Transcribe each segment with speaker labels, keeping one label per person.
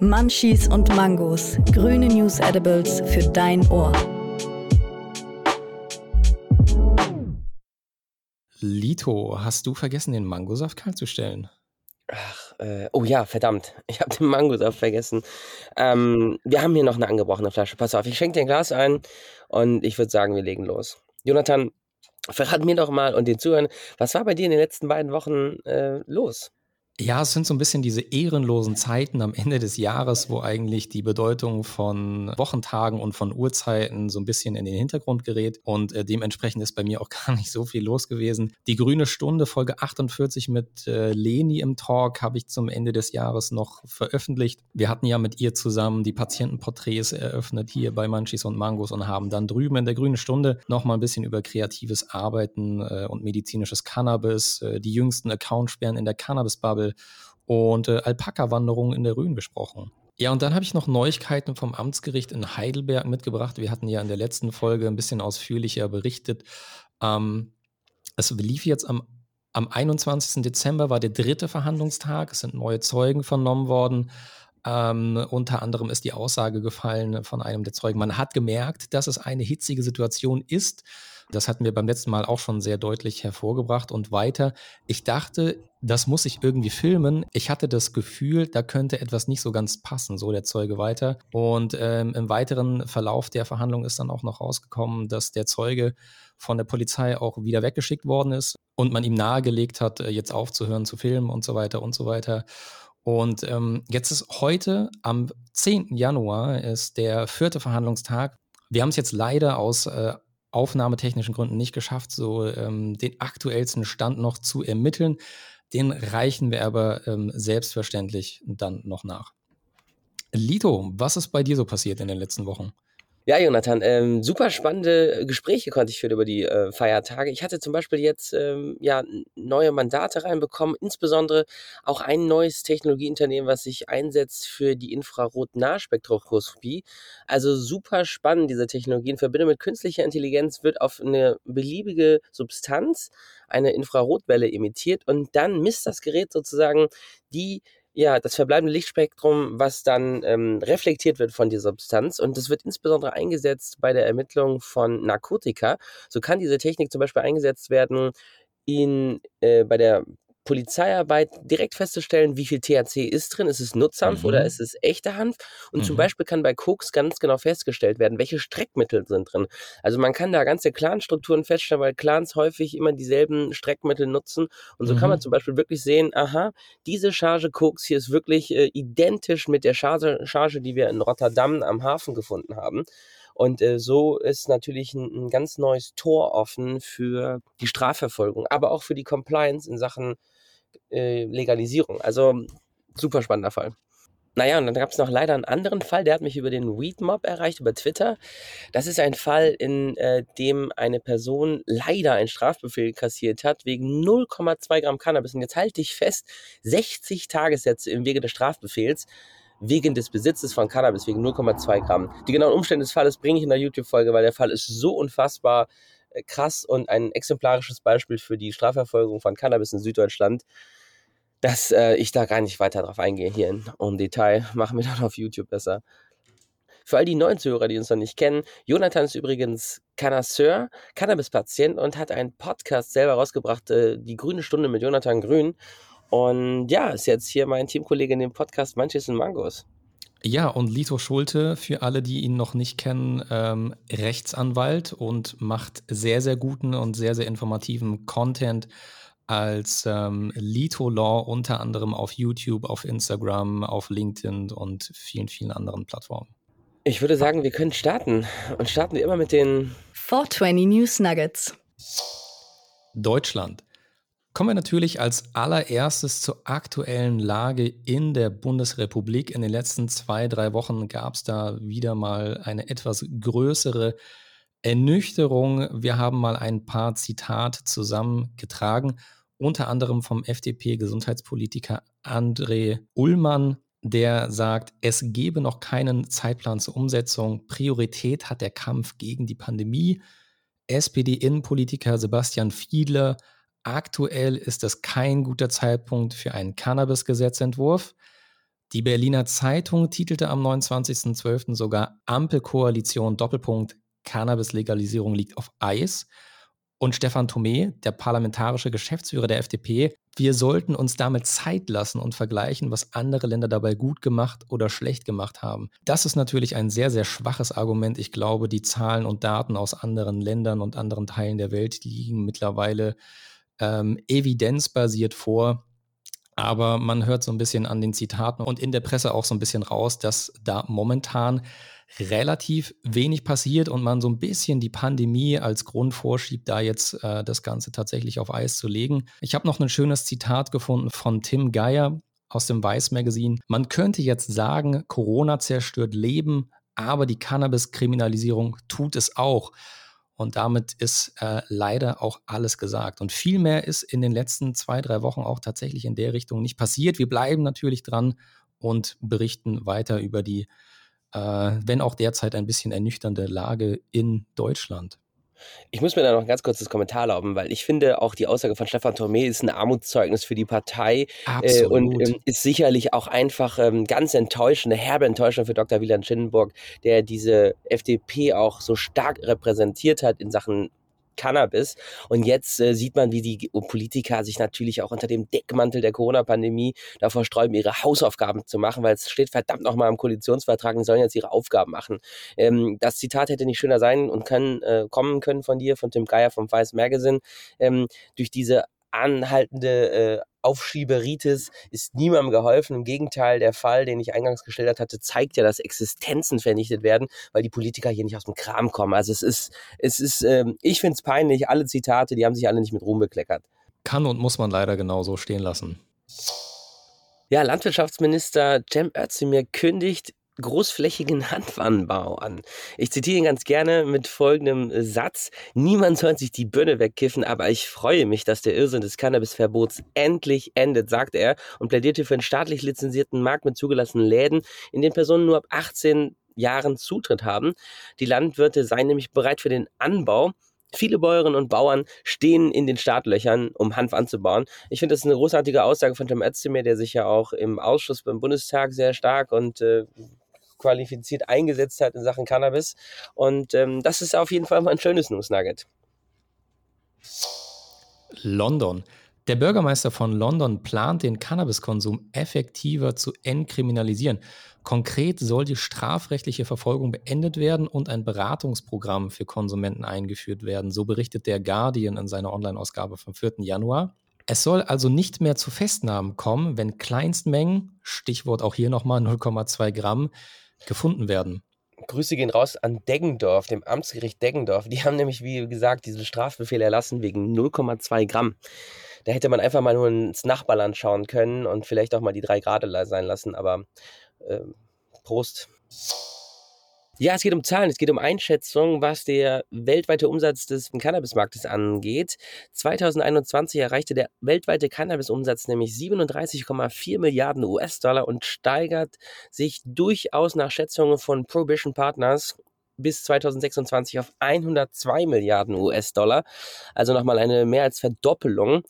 Speaker 1: Munchies und Mangos, grüne News Edibles für dein Ohr.
Speaker 2: Lito, hast du vergessen, den Mangosaft kalt zu stellen?
Speaker 3: Ach, äh, oh ja, verdammt. Ich habe den Mangosaft vergessen. Ähm, wir haben hier noch eine angebrochene Flasche. Pass auf, ich schenke dir ein Glas ein und ich würde sagen, wir legen los. Jonathan, verrat mir doch mal und den Zuhörern, was war bei dir in den letzten beiden Wochen äh, los?
Speaker 2: Ja, es sind so ein bisschen diese ehrenlosen Zeiten am Ende des Jahres, wo eigentlich die Bedeutung von Wochentagen und von Uhrzeiten so ein bisschen in den Hintergrund gerät. Und äh, dementsprechend ist bei mir auch gar nicht so viel los gewesen. Die Grüne Stunde, Folge 48 mit äh, Leni im Talk, habe ich zum Ende des Jahres noch veröffentlicht. Wir hatten ja mit ihr zusammen die Patientenporträts eröffnet hier bei Manchis und Mangos und haben dann drüben in der Grünen Stunde noch mal ein bisschen über kreatives Arbeiten äh, und medizinisches Cannabis, äh, die jüngsten Accountsperren in der Cannabis-Bubble und äh, Alpaka-Wanderungen in der Rhön gesprochen. Ja, und dann habe ich noch Neuigkeiten vom Amtsgericht in Heidelberg mitgebracht. Wir hatten ja in der letzten Folge ein bisschen ausführlicher berichtet. Ähm, es lief jetzt am, am 21. Dezember, war der dritte Verhandlungstag. Es sind neue Zeugen vernommen worden. Ähm, unter anderem ist die Aussage gefallen von einem der Zeugen. Man hat gemerkt, dass es eine hitzige Situation ist. Das hatten wir beim letzten Mal auch schon sehr deutlich hervorgebracht und weiter. Ich dachte, das muss ich irgendwie filmen. Ich hatte das Gefühl, da könnte etwas nicht so ganz passen, so der Zeuge weiter. Und ähm, im weiteren Verlauf der Verhandlung ist dann auch noch rausgekommen, dass der Zeuge von der Polizei auch wieder weggeschickt worden ist und man ihm nahegelegt hat, äh, jetzt aufzuhören zu filmen und so weiter und so weiter. Und ähm, jetzt ist heute, am 10. Januar, ist der vierte Verhandlungstag. Wir haben es jetzt leider aus äh, aufnahmetechnischen Gründen nicht geschafft, so ähm, den aktuellsten Stand noch zu ermitteln. Den reichen wir aber ähm, selbstverständlich dann noch nach. Lito, was ist bei dir so passiert in den letzten Wochen?
Speaker 3: Ja, Jonathan, ähm, super spannende Gespräche konnte ich führen über die äh, Feiertage. Ich hatte zum Beispiel jetzt ähm, ja neue Mandate reinbekommen, insbesondere auch ein neues Technologieunternehmen, was sich einsetzt für die Infrarot-Nahspektroskopie. Also super spannend, diese Technologie. In Verbindung mit künstlicher Intelligenz wird auf eine beliebige Substanz eine Infrarotwelle emittiert und dann misst das Gerät sozusagen die ja, das verbleibende Lichtspektrum, was dann ähm, reflektiert wird von dieser Substanz. Und das wird insbesondere eingesetzt bei der Ermittlung von Narkotika. So kann diese Technik zum Beispiel eingesetzt werden in, äh, bei der Polizeiarbeit direkt festzustellen, wie viel THC ist drin. Ist es Nutzhanf mhm. oder ist es echte Hanf? Und mhm. zum Beispiel kann bei Koks ganz genau festgestellt werden, welche Streckmittel sind drin. Also man kann da ganze Clanstrukturen feststellen, weil Clans häufig immer dieselben Streckmittel nutzen. Und so mhm. kann man mhm. zum Beispiel wirklich sehen, aha, diese Charge Koks hier ist wirklich äh, identisch mit der Charge, Charge, die wir in Rotterdam am Hafen gefunden haben. Und äh, so ist natürlich ein, ein, ganz neues Tor offen für die Strafverfolgung, aber auch für die Compliance in Sachen äh, Legalisierung. Also super spannender Fall. Naja, und dann gab es noch leider einen anderen Fall, der hat mich über den Weed Mob erreicht, über Twitter. Das ist ein Fall, in äh, dem eine Person leider einen Strafbefehl kassiert hat wegen 0,2 Gramm Cannabis. Und jetzt halte ich fest, 60 Tagessätze im Wege des Strafbefehls wegen des Besitzes von Cannabis, wegen 0,2 Gramm. Die genauen Umstände des Falles bringe ich in der YouTube-Folge, weil der Fall ist so unfassbar krass und ein exemplarisches Beispiel für die Strafverfolgung von Cannabis in Süddeutschland, dass äh, ich da gar nicht weiter drauf eingehe hier in, im Detail. Machen wir dann auf YouTube besser. Für all die neuen Zuhörer, die uns noch nicht kennen, Jonathan ist übrigens Cannasseur, Cannabis-Patient und hat einen Podcast selber rausgebracht, äh, die Grüne Stunde mit Jonathan Grün. Und ja, ist jetzt hier mein Teamkollege in dem Podcast Manches und Mangos.
Speaker 2: Ja, und Lito Schulte, für alle, die ihn noch nicht kennen, ähm, Rechtsanwalt und macht sehr, sehr guten und sehr, sehr informativen Content als ähm, Lito Law unter anderem auf YouTube, auf Instagram, auf LinkedIn und vielen, vielen anderen Plattformen.
Speaker 3: Ich würde sagen, wir können starten. Und starten wir immer mit den
Speaker 1: 420 News Nuggets.
Speaker 2: Deutschland. Kommen wir natürlich als allererstes zur aktuellen Lage in der Bundesrepublik. In den letzten zwei, drei Wochen gab es da wieder mal eine etwas größere Ernüchterung. Wir haben mal ein paar Zitate zusammengetragen, unter anderem vom FDP-Gesundheitspolitiker André Ullmann, der sagt, es gebe noch keinen Zeitplan zur Umsetzung. Priorität hat der Kampf gegen die Pandemie. SPD-Innenpolitiker Sebastian Fiedler Aktuell ist es kein guter Zeitpunkt für einen Cannabis-Gesetzentwurf. Die Berliner Zeitung titelte am 29.12. sogar Ampelkoalition Doppelpunkt Cannabis-Legalisierung liegt auf Eis. Und Stefan Thome, der parlamentarische Geschäftsführer der FDP, wir sollten uns damit Zeit lassen und vergleichen, was andere Länder dabei gut gemacht oder schlecht gemacht haben. Das ist natürlich ein sehr, sehr schwaches Argument. Ich glaube, die Zahlen und Daten aus anderen Ländern und anderen Teilen der Welt liegen mittlerweile ähm, evidenzbasiert vor. Aber man hört so ein bisschen an den Zitaten und in der Presse auch so ein bisschen raus, dass da momentan relativ wenig passiert und man so ein bisschen die Pandemie als Grund vorschiebt, da jetzt äh, das Ganze tatsächlich auf Eis zu legen. Ich habe noch ein schönes Zitat gefunden von Tim Geier aus dem Weiß Magazine. Man könnte jetzt sagen, Corona zerstört Leben, aber die Cannabis-Kriminalisierung tut es auch. Und damit ist äh, leider auch alles gesagt. Und viel mehr ist in den letzten zwei, drei Wochen auch tatsächlich in der Richtung nicht passiert. Wir bleiben natürlich dran und berichten weiter über die, äh, wenn auch derzeit ein bisschen ernüchternde Lage in Deutschland.
Speaker 3: Ich muss mir da noch ein ganz kurzes Kommentar erlauben, weil ich finde, auch die Aussage von Stefan Thomé ist ein Armutszeugnis für die Partei äh, und ähm, ist sicherlich auch einfach ähm, ganz enttäuschend, eine herbe Enttäuschung für Dr. Wieland Schindenburg, der diese FDP auch so stark repräsentiert hat in Sachen Cannabis. Und jetzt äh, sieht man, wie die Politiker sich natürlich auch unter dem Deckmantel der Corona-Pandemie davor sträuben, ihre Hausaufgaben zu machen, weil es steht verdammt nochmal im Koalitionsvertrag, die sollen jetzt ihre Aufgaben machen. Ähm, das Zitat hätte nicht schöner sein und können, äh, kommen können von dir, von Tim Geier vom Vice Magazine. Ähm, durch diese anhaltende äh, Aufschieberitis ist niemandem geholfen. Im Gegenteil, der Fall, den ich eingangs geschildert hatte, zeigt ja, dass Existenzen vernichtet werden, weil die Politiker hier nicht aus dem Kram kommen. Also es ist, es ist, ähm, ich finde es peinlich, alle Zitate, die haben sich alle nicht mit Ruhm bekleckert.
Speaker 2: Kann und muss man leider genauso stehen lassen.
Speaker 3: Ja, Landwirtschaftsminister Cem Özdemir kündigt großflächigen Hanfanbau an. Ich zitiere ihn ganz gerne mit folgendem Satz. Niemand soll sich die Birne wegkiffen, aber ich freue mich, dass der Irrsinn des Cannabisverbots endlich endet, sagt er und plädierte für einen staatlich lizenzierten Markt mit zugelassenen Läden, in den Personen nur ab 18 Jahren Zutritt haben. Die Landwirte seien nämlich bereit für den Anbau. Viele Bäuerinnen und Bauern stehen in den Startlöchern, um Hanf anzubauen. Ich finde, das ist eine großartige Aussage von Tim Özdemir, der sich ja auch im Ausschuss beim Bundestag sehr stark und äh, qualifiziert eingesetzt hat in Sachen Cannabis. Und ähm, das ist auf jeden Fall mal ein schönes News Nugget.
Speaker 2: London. Der Bürgermeister von London plant, den Cannabiskonsum effektiver zu entkriminalisieren. Konkret soll die strafrechtliche Verfolgung beendet werden und ein Beratungsprogramm für Konsumenten eingeführt werden. So berichtet der Guardian in seiner Online-Ausgabe vom 4. Januar. Es soll also nicht mehr zu Festnahmen kommen, wenn Kleinstmengen, Stichwort auch hier nochmal 0,2 Gramm, gefunden werden.
Speaker 3: Grüße gehen raus an Deggendorf, dem Amtsgericht Deggendorf. Die haben nämlich, wie gesagt, diesen Strafbefehl erlassen wegen 0,2 Gramm. Da hätte man einfach mal nur ins Nachbarland schauen können und vielleicht auch mal die drei Grad sein lassen, aber äh, Prost. Ja, es geht um Zahlen, es geht um Einschätzung, was der weltweite Umsatz des Cannabismarktes angeht. 2021 erreichte der weltweite Cannabisumsatz nämlich 37,4 Milliarden US-Dollar und steigert sich durchaus nach Schätzungen von Prohibition Partners bis 2026 auf 102 Milliarden US-Dollar. Also nochmal eine mehr als Verdoppelung.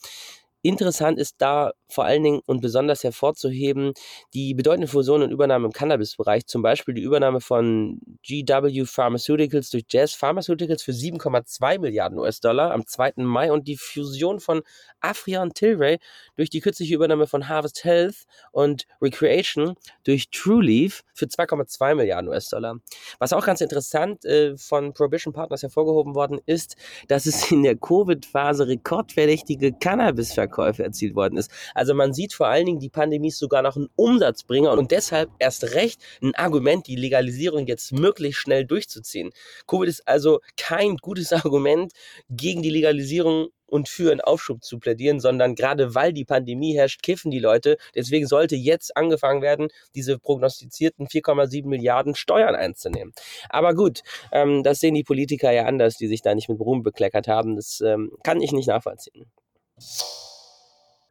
Speaker 3: Interessant ist da vor allen Dingen und besonders hervorzuheben die bedeutende Fusion und Übernahme im Cannabis-Bereich, zum Beispiel die Übernahme von GW Pharmaceuticals durch Jazz Pharmaceuticals für 7,2 Milliarden US-Dollar am 2. Mai und die Fusion von Afria und Tilray durch die kürzliche Übernahme von Harvest Health und Recreation durch TrueLeaf für 2,2 Milliarden US-Dollar. Was auch ganz interessant äh, von Prohibition Partners hervorgehoben worden ist, dass es in der Covid-Phase rekordverdächtige Cannabis-Verkäufe Verkäufe erzielt worden ist. Also man sieht vor allen Dingen, die Pandemie ist sogar noch ein Umsatzbringer und deshalb erst recht ein Argument, die Legalisierung jetzt möglichst schnell durchzuziehen. Covid ist also kein gutes Argument gegen die Legalisierung und für einen Aufschub zu plädieren, sondern gerade weil die Pandemie herrscht, kiffen die Leute. Deswegen sollte jetzt angefangen werden, diese prognostizierten 4,7 Milliarden Steuern einzunehmen. Aber gut, ähm, das sehen die Politiker ja anders, die sich da nicht mit Ruhm bekleckert haben. Das ähm, kann ich nicht nachvollziehen.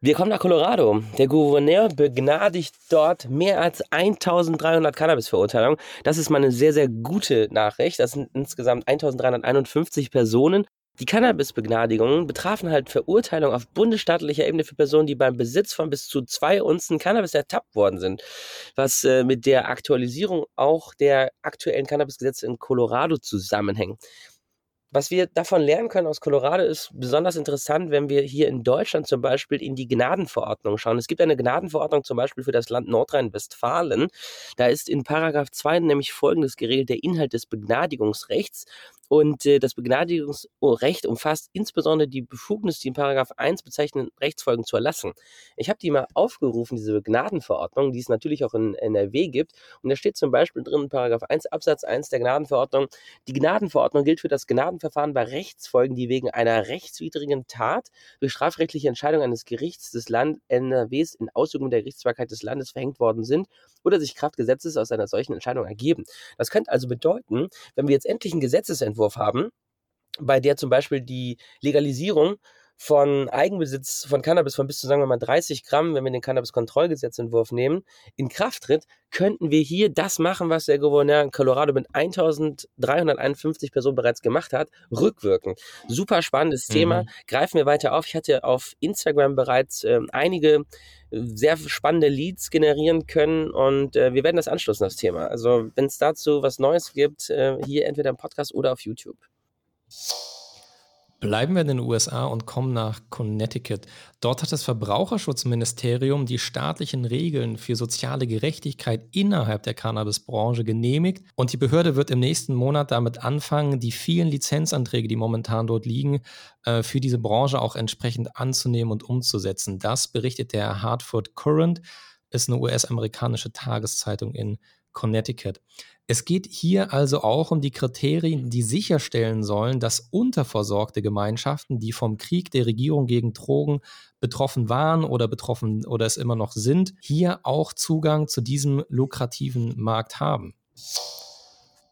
Speaker 3: Wir kommen nach Colorado. Der Gouverneur begnadigt dort mehr als 1300 Cannabis-Verurteilungen. Das ist mal eine sehr, sehr gute Nachricht. Das sind insgesamt 1351 Personen Die Cannabis-Begnadigungen betrafen halt Verurteilungen auf bundesstaatlicher Ebene für Personen, die beim Besitz von bis zu zwei Unzen Cannabis ertappt worden sind, was äh, mit der Aktualisierung auch der aktuellen Cannabisgesetze in Colorado zusammenhängt. Was wir davon lernen können aus Colorado ist besonders interessant, wenn wir hier in Deutschland zum Beispiel in die Gnadenverordnung schauen. Es gibt eine Gnadenverordnung zum Beispiel für das Land Nordrhein-Westfalen. Da ist in Paragraph 2 nämlich folgendes geregelt, der Inhalt des Begnadigungsrechts. Und äh, das Begnadigungsrecht umfasst insbesondere die Befugnis, die in Paragraph 1 bezeichneten Rechtsfolgen zu erlassen. Ich habe die mal aufgerufen, diese Begnadenverordnung, die es natürlich auch in NRW gibt. Und da steht zum Beispiel drin in Paragraph 1 Absatz 1 der Gnadenverordnung, die Gnadenverordnung gilt für das Gnadenverfahren bei Rechtsfolgen, die wegen einer rechtswidrigen Tat durch strafrechtliche Entscheidung eines Gerichts des Land NRWs in Ausübung der Gerichtsbarkeit des Landes verhängt worden sind oder sich Kraft Gesetzes aus einer solchen Entscheidung ergeben. Das könnte also bedeuten, wenn wir jetzt endlich einen Gesetzesentwurf Gesetzentwurf haben, bei der zum Beispiel die Legalisierung von Eigenbesitz von Cannabis von bis zu, sagen wir mal, 30 Gramm, wenn wir den Cannabis-Kontrollgesetzentwurf nehmen, in Kraft tritt, könnten wir hier das machen, was der Gouverneur in Colorado mit 1351 Personen bereits gemacht hat, rückwirken. Super spannendes mhm. Thema. Greifen wir weiter auf. Ich hatte auf Instagram bereits äh, einige sehr spannende Leads generieren können und äh, wir werden das anschließen, das Thema. Also wenn es dazu was Neues gibt, äh, hier entweder im Podcast oder auf YouTube.
Speaker 2: Bleiben wir in den USA und kommen nach Connecticut. Dort hat das Verbraucherschutzministerium die staatlichen Regeln für soziale Gerechtigkeit innerhalb der Cannabisbranche genehmigt und die Behörde wird im nächsten Monat damit anfangen, die vielen Lizenzanträge, die momentan dort liegen, äh, für diese Branche auch entsprechend anzunehmen und umzusetzen. Das berichtet der Hartford Current, ist eine US-amerikanische Tageszeitung in Connecticut. Es geht hier also auch um die Kriterien, die sicherstellen sollen, dass unterversorgte Gemeinschaften, die vom Krieg der Regierung gegen Drogen betroffen waren oder betroffen oder es immer noch sind, hier auch Zugang zu diesem lukrativen Markt haben.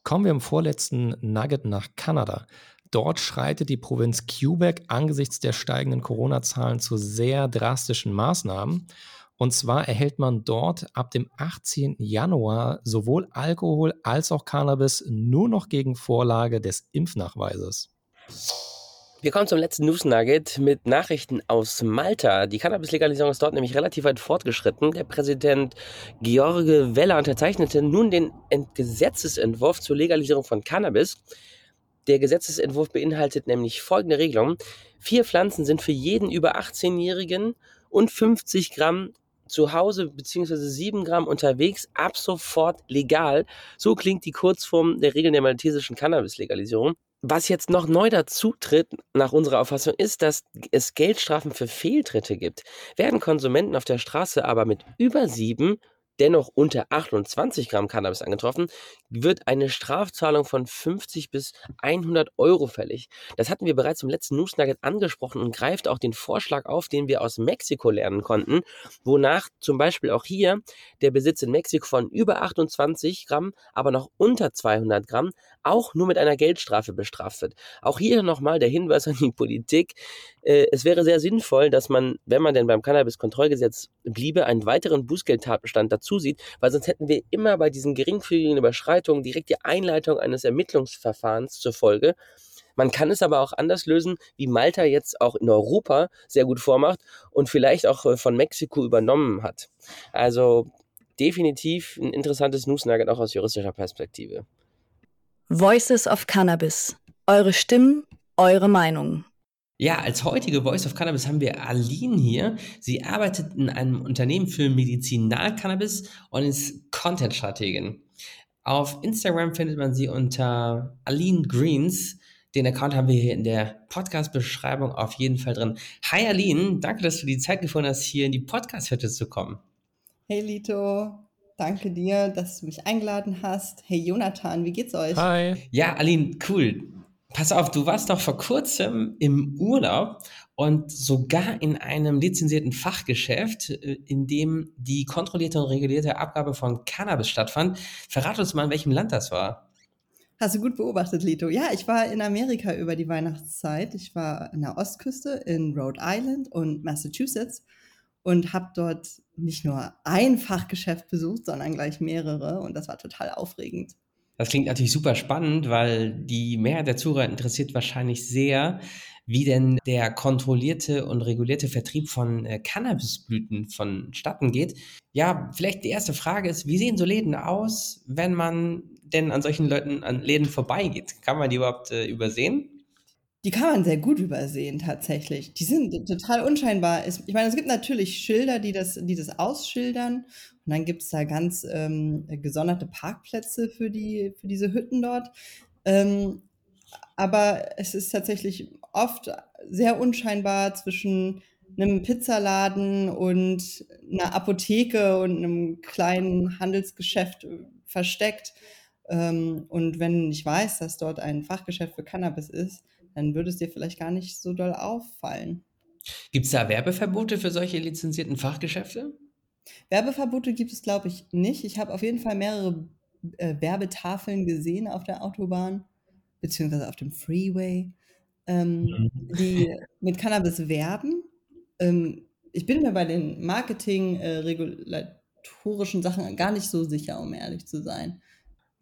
Speaker 2: Kommen wir im vorletzten Nugget nach Kanada. Dort schreitet die Provinz Quebec angesichts der steigenden Corona-Zahlen zu sehr drastischen Maßnahmen. Und zwar erhält man dort ab dem 18. Januar sowohl Alkohol als auch Cannabis nur noch gegen Vorlage des Impfnachweises.
Speaker 3: Wir kommen zum letzten News Nugget mit Nachrichten aus Malta. Die Cannabis-Legalisierung ist dort nämlich relativ weit fortgeschritten. Der Präsident George Weller unterzeichnete nun den Gesetzesentwurf zur Legalisierung von Cannabis. Der Gesetzesentwurf beinhaltet nämlich folgende Regelung. Vier Pflanzen sind für jeden über 18-Jährigen und 50 Gramm zu Hause beziehungsweise 7 Gramm unterwegs ab sofort legal. So klingt die Kurzform der Regeln der maltesischen Cannabis-Legalisierung. Was jetzt noch neu dazu tritt, nach unserer Auffassung, ist, dass es Geldstrafen für Fehltritte gibt. Werden Konsumenten auf der Straße aber mit über 7 dennoch unter 28 Gramm Cannabis angetroffen, wird eine Strafzahlung von 50 bis 100 Euro fällig. Das hatten wir bereits im letzten News Nugget angesprochen und greift auch den Vorschlag auf, den wir aus Mexiko lernen konnten, wonach zum Beispiel auch hier der Besitz in Mexiko von über 28 Gramm, aber noch unter 200 Gramm auch nur mit einer Geldstrafe bestraft wird. Auch hier nochmal der Hinweis an die Politik. Äh, es wäre sehr sinnvoll, dass man, wenn man denn beim Cannabis-Kontrollgesetz bliebe, einen weiteren Bußgeldtatbestand dazu sieht, weil sonst hätten wir immer bei diesen geringfügigen Überschreitungen direkt die Einleitung eines Ermittlungsverfahrens zur Folge. Man kann es aber auch anders lösen, wie Malta jetzt auch in Europa sehr gut vormacht und vielleicht auch äh, von Mexiko übernommen hat. Also definitiv ein interessantes News-Nugget auch aus juristischer Perspektive.
Speaker 1: Voices of Cannabis. Eure Stimmen, eure Meinung.
Speaker 3: Ja, als heutige Voice of Cannabis haben wir Aline hier. Sie arbeitet in einem Unternehmen für Medizinal-Cannabis und ist Content-Strategin. Auf Instagram findet man sie unter Aline Greens. Den Account haben wir hier in der Podcast-Beschreibung auf jeden Fall drin. Hi Aline, danke, dass du die Zeit gefunden hast, hier in die Podcast-Hütte zu kommen.
Speaker 4: Hey Lito, Danke dir, dass du mich eingeladen hast. Hey Jonathan, wie geht's euch?
Speaker 3: Hi. Ja, Aline, cool. Pass auf, du warst doch vor kurzem im Urlaub und sogar in einem lizenzierten Fachgeschäft, äh, in dem die kontrollierte und regulierte Abgabe von Cannabis stattfand. Verrat uns mal, in welchem Land das war.
Speaker 4: Hast du gut beobachtet, Lito. Ja, ich war in Amerika über die Weihnachtszeit. Ich war an der Ostküste in Rhode Island und Massachusetts und habe dort nicht nur ein Fachgeschäft besucht, sondern gleich mehrere und das war total aufregend.
Speaker 3: Das klingt natürlich super spannend, weil die Mehrheit der Zuhörer interessiert wahrscheinlich sehr, wie denn der kontrollierte und regulierte Vertrieb von äh, Cannabisblüten vonstatten geht. Ja, vielleicht die erste Frage ist, wie sehen so Läden aus, wenn man denn an solchen Leuten, an Läden vorbeigeht? Kann man die überhaupt äh, übersehen?
Speaker 4: Die kann man sehr gut übersehen tatsächlich. Die sind total unscheinbar. Ich meine, es gibt natürlich Schilder, die das, die das ausschildern. Und dann gibt es da ganz ähm, gesonderte Parkplätze für, die, für diese Hütten dort. Ähm, aber es ist tatsächlich oft sehr unscheinbar zwischen einem Pizzaladen und einer Apotheke und einem kleinen Handelsgeschäft versteckt. Ähm, und wenn du nicht weißt, dass dort ein Fachgeschäft für Cannabis ist, dann würde es dir vielleicht gar nicht so doll auffallen.
Speaker 3: Gibt es da Werbeverbote für solche lizenzierten Fachgeschäfte?
Speaker 4: Werbeverbote gibt es, glaube ich, nicht. Ich habe auf jeden Fall mehrere äh, Werbetafeln gesehen auf der Autobahn, beziehungsweise auf dem Freeway, ähm, mhm. die mit Cannabis werben. Ähm, ich bin mir bei den Marketing-regulatorischen äh, Sachen gar nicht so sicher, um ehrlich zu sein.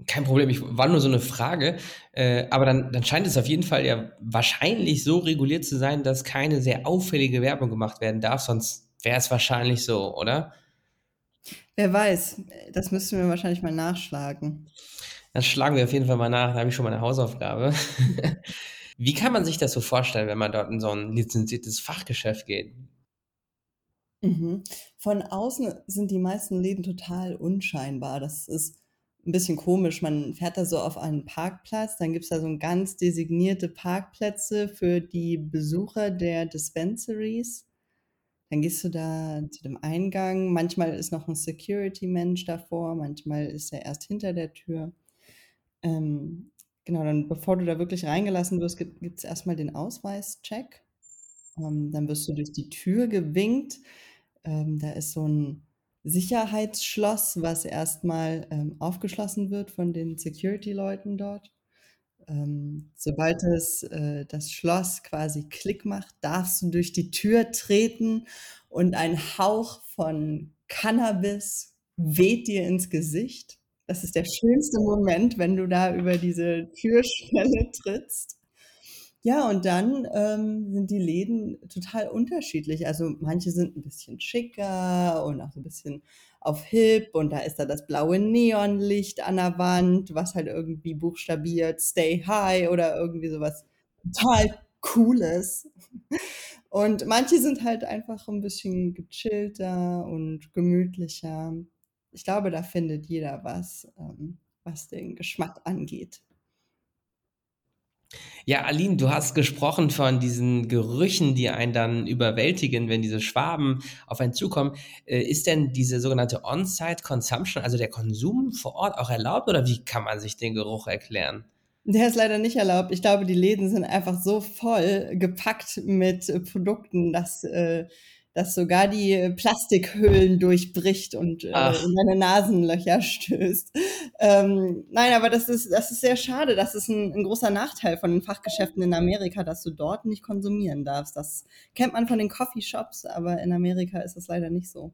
Speaker 3: Kein Problem, ich war nur so eine Frage. Äh, aber dann, dann scheint es auf jeden Fall ja wahrscheinlich so reguliert zu sein, dass keine sehr auffällige Werbung gemacht werden darf, sonst wäre es wahrscheinlich so, oder?
Speaker 4: Wer weiß, das müssten wir wahrscheinlich mal nachschlagen.
Speaker 3: Das schlagen wir auf jeden Fall mal nach, da habe ich schon mal eine Hausaufgabe. Wie kann man sich das so vorstellen, wenn man dort in so ein lizenziertes Fachgeschäft geht?
Speaker 4: Mhm. Von außen sind die meisten Läden total unscheinbar. Das ist ein bisschen komisch. Man fährt da so auf einen Parkplatz, dann gibt es da so ganz designierte Parkplätze für die Besucher der Dispensaries. Dann gehst du da zu dem Eingang. Manchmal ist noch ein Security-Mensch davor, manchmal ist er erst hinter der Tür. Ähm, genau, dann bevor du da wirklich reingelassen wirst, gibt es erstmal den Ausweischeck. Ähm, dann wirst du durch die Tür gewinkt. Ähm, da ist so ein Sicherheitsschloss, was erstmal ähm, aufgeschlossen wird von den Security-Leuten dort. Ähm, sobald es, äh, das Schloss quasi Klick macht, darfst du durch die Tür treten und ein Hauch von Cannabis weht dir ins Gesicht. Das ist der schönste Moment, wenn du da über diese Türschwelle trittst. Ja, und dann ähm, sind die Läden total unterschiedlich. Also manche sind ein bisschen schicker und auch so ein bisschen auf Hip und da ist da das blaue Neonlicht an der Wand, was halt irgendwie buchstabiert Stay High oder irgendwie sowas total Cooles. Und manche sind halt einfach ein bisschen gechillter und gemütlicher. Ich glaube, da findet jeder was, ähm, was den Geschmack angeht.
Speaker 3: Ja, Aline, du hast gesprochen von diesen Gerüchen, die einen dann überwältigen, wenn diese Schwaben auf einen zukommen. Äh, ist denn diese sogenannte On-Site Consumption, also der Konsum vor Ort auch erlaubt oder wie kann man sich den Geruch erklären?
Speaker 4: Der ist leider nicht erlaubt. Ich glaube, die Läden sind einfach so voll gepackt mit Produkten, dass äh, das sogar die äh, Plastikhüllen durchbricht und äh, in deine Nasenlöcher stößt. Ähm, nein, aber das ist, das ist sehr schade. Das ist ein, ein, großer Nachteil von den Fachgeschäften in Amerika, dass du dort nicht konsumieren darfst. Das kennt man von den Coffeeshops, aber in Amerika ist es leider nicht so.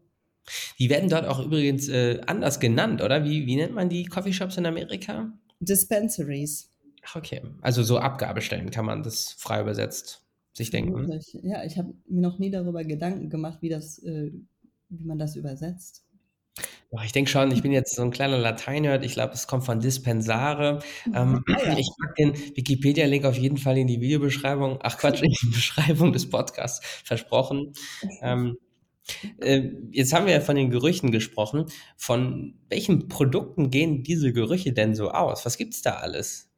Speaker 3: Die werden dort auch übrigens äh, anders genannt, oder? Wie, wie nennt man die Coffeeshops in Amerika?
Speaker 4: Dispensaries.
Speaker 3: Ach, okay. Also so Abgabestellen kann man das frei übersetzt sich denken.
Speaker 4: Ja, ich habe mir noch nie darüber Gedanken gemacht, wie, das, äh, wie man das übersetzt.
Speaker 3: ich denke schon, ich bin jetzt so ein kleiner Latein-Nerd. Ich glaube, es kommt von Dispensare. Ähm, ah, ja. Ich packe den Wikipedia-Link auf jeden Fall in die Videobeschreibung. Ach Quatsch, in die Beschreibung des Podcasts. Versprochen. Ähm, äh, jetzt haben wir ja von den Gerüchen gesprochen. Von welchen Produkten gehen diese Gerüche denn so aus? Was gibt es da alles?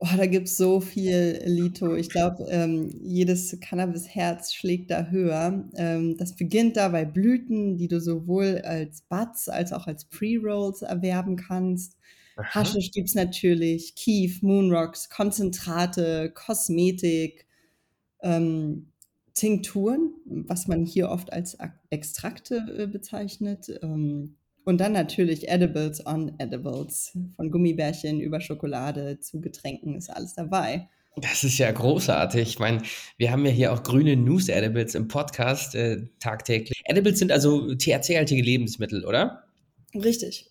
Speaker 4: Oh, da gibt's so viel, Lito. Ich glaube, ähm, jedes Cannabis-Herz schlägt da höher. Ähm, das beginnt da bei Blüten, die du sowohl als Buds als auch als Pre-Rolls erwerben kannst. Aha. Haschisch gibt's natürlich, Kief, Moonrocks, Konzentrate, Kosmetik, ähm, Tinkturen, was man hier oft als Extrakte äh, bezeichnet. Ähm, und dann natürlich Edibles on Edibles. Von Gummibärchen über Schokolade zu Getränken ist alles dabei.
Speaker 3: Das ist ja großartig. Ich meine, wir haben ja hier auch grüne News-Edibles im Podcast äh, tagtäglich. Edibles sind also THC-haltige Lebensmittel, oder?
Speaker 4: Richtig.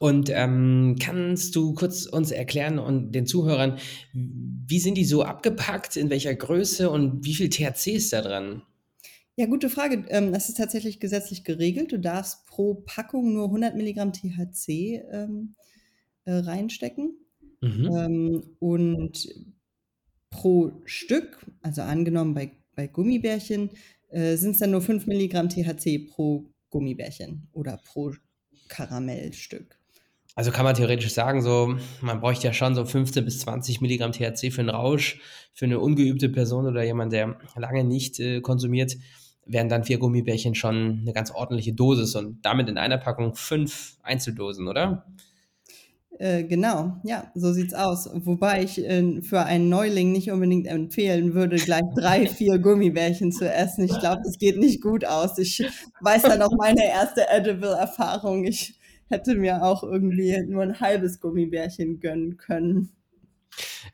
Speaker 3: Und ähm, kannst du kurz uns erklären und den Zuhörern, wie sind die so abgepackt, in welcher Größe und wie viel THC ist da dran?
Speaker 4: Ja, gute Frage. Ähm, das ist tatsächlich gesetzlich geregelt. Du darfst pro Packung nur 100 Milligramm THC ähm, äh, reinstecken. Mhm. Ähm, und pro Stück, also angenommen bei, bei Gummibärchen, äh, sind es dann nur 5 Milligramm THC pro Gummibärchen oder pro Karamellstück.
Speaker 3: Also kann man theoretisch sagen, so, man bräuchte ja schon so 15 bis 20 Milligramm THC für einen Rausch. Für eine ungeübte Person oder jemand, der lange nicht äh, konsumiert, wären dann vier Gummibärchen schon eine ganz ordentliche Dosis und damit in einer Packung fünf Einzeldosen, oder?
Speaker 4: Äh, genau, ja, so sieht's aus. Wobei ich äh, für einen Neuling nicht unbedingt empfehlen würde, gleich drei, vier Gummibärchen zu essen. Ich glaube, das geht nicht gut aus. Ich weiß dann auch meine erste Edible-Erfahrung. Ich hätte mir auch irgendwie nur ein halbes Gummibärchen gönnen können.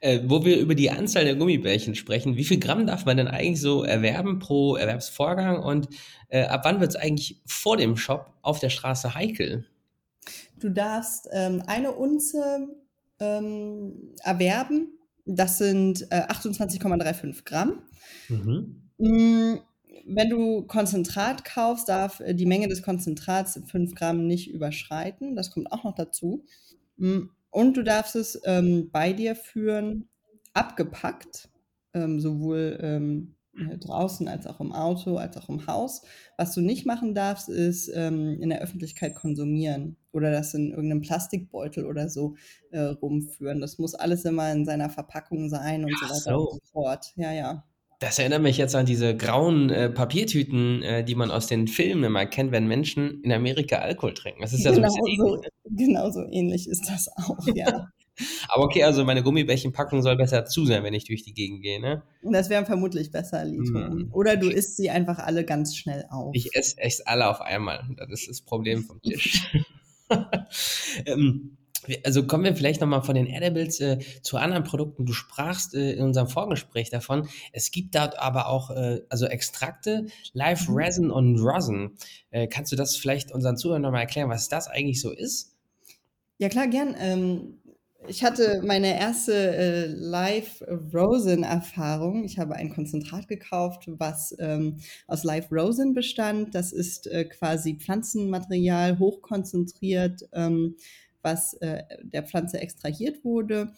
Speaker 3: Äh, wo wir über die Anzahl der Gummibärchen sprechen, wie viel Gramm darf man denn eigentlich so erwerben pro Erwerbsvorgang und äh, ab wann wird es eigentlich vor dem Shop auf der Straße heikel?
Speaker 4: Du darfst ähm, eine Unze ähm, erwerben, das sind äh, 28,35 Gramm. Mhm. Mm, wenn du Konzentrat kaufst, darf äh, die Menge des Konzentrats 5 Gramm nicht überschreiten. Das kommt auch noch dazu. Mm, und du darfst es ähm, bei dir führen, abgepackt, ähm, sowohl ähm, äh, draußen als auch im Auto, als auch im Haus. Was du nicht machen darfst, ist ähm, in der Öffentlichkeit konsumieren oder das in irgendeinem Plastikbeutel oder so äh, rumführen. Das muss alles immer in seiner Verpackung sein und so weiter so. und so fort. Ja, ja.
Speaker 3: Das erinnert mich jetzt an diese grauen äh, Papiertüten, äh, die man aus den Filmen immer kennt, wenn Menschen in Amerika Alkohol trinken. Das ist ja
Speaker 4: genau
Speaker 3: so,
Speaker 4: so Genau so ähnlich ist das auch, ja.
Speaker 3: Aber okay, also meine Gummibärchenpackung soll besser zu sein, wenn ich durch die Gegend gehe, ne?
Speaker 4: Das wäre vermutlich besser, Lito. Mm. Oder du isst sie einfach alle ganz schnell auf.
Speaker 3: Ich esse echt alle auf einmal. Das ist das Problem vom Tisch. ähm, also kommen wir vielleicht nochmal von den Edibles äh, zu anderen Produkten. Du sprachst äh, in unserem Vorgespräch davon. Es gibt dort aber auch äh, also Extrakte, Live mhm. Resin und Rosin. Äh, kannst du das vielleicht unseren Zuhörern nochmal erklären, was das eigentlich so ist?
Speaker 4: Ja, klar, gern. Ähm, ich hatte meine erste äh, Live Rosin Erfahrung. Ich habe ein Konzentrat gekauft, was ähm, aus Live Rosin bestand. Das ist äh, quasi Pflanzenmaterial, hochkonzentriert. Ähm, was äh, der Pflanze extrahiert wurde.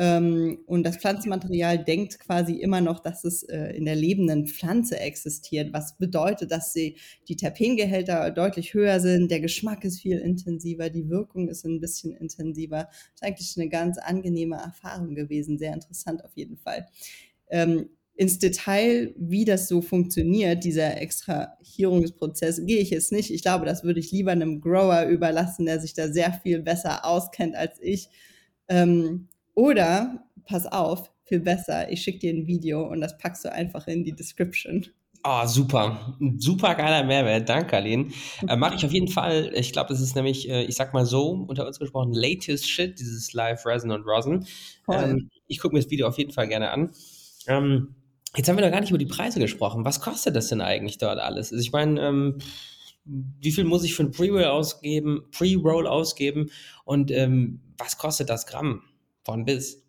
Speaker 4: Ähm, und das Pflanzenmaterial denkt quasi immer noch, dass es äh, in der lebenden Pflanze existiert, was bedeutet, dass sie, die Terpengehälter deutlich höher sind, der Geschmack ist viel intensiver, die Wirkung ist ein bisschen intensiver. Das ist eigentlich eine ganz angenehme Erfahrung gewesen, sehr interessant auf jeden Fall. Ähm, ins Detail, wie das so funktioniert, dieser Extrahierungsprozess, gehe ich jetzt nicht. Ich glaube, das würde ich lieber einem Grower überlassen, der sich da sehr viel besser auskennt als ich. Ähm, oder, pass auf, viel besser, ich schicke dir ein Video und das packst du einfach in die Description.
Speaker 3: Oh, super. Super geiler Mehrwert. Danke, Aline. Äh, Mache ich auf jeden Fall. Ich glaube, das ist nämlich, äh, ich sag mal so, unter uns gesprochen, latest shit, dieses Live Resin und Rosin. Ähm, ich gucke mir das Video auf jeden Fall gerne an. Ähm, Jetzt haben wir noch gar nicht über die Preise gesprochen. Was kostet das denn eigentlich dort alles? Also ich meine, ähm, wie viel muss ich für ein Pre-Roll ausgeben, Pre-Roll ausgeben und ähm, was kostet das Gramm von bis?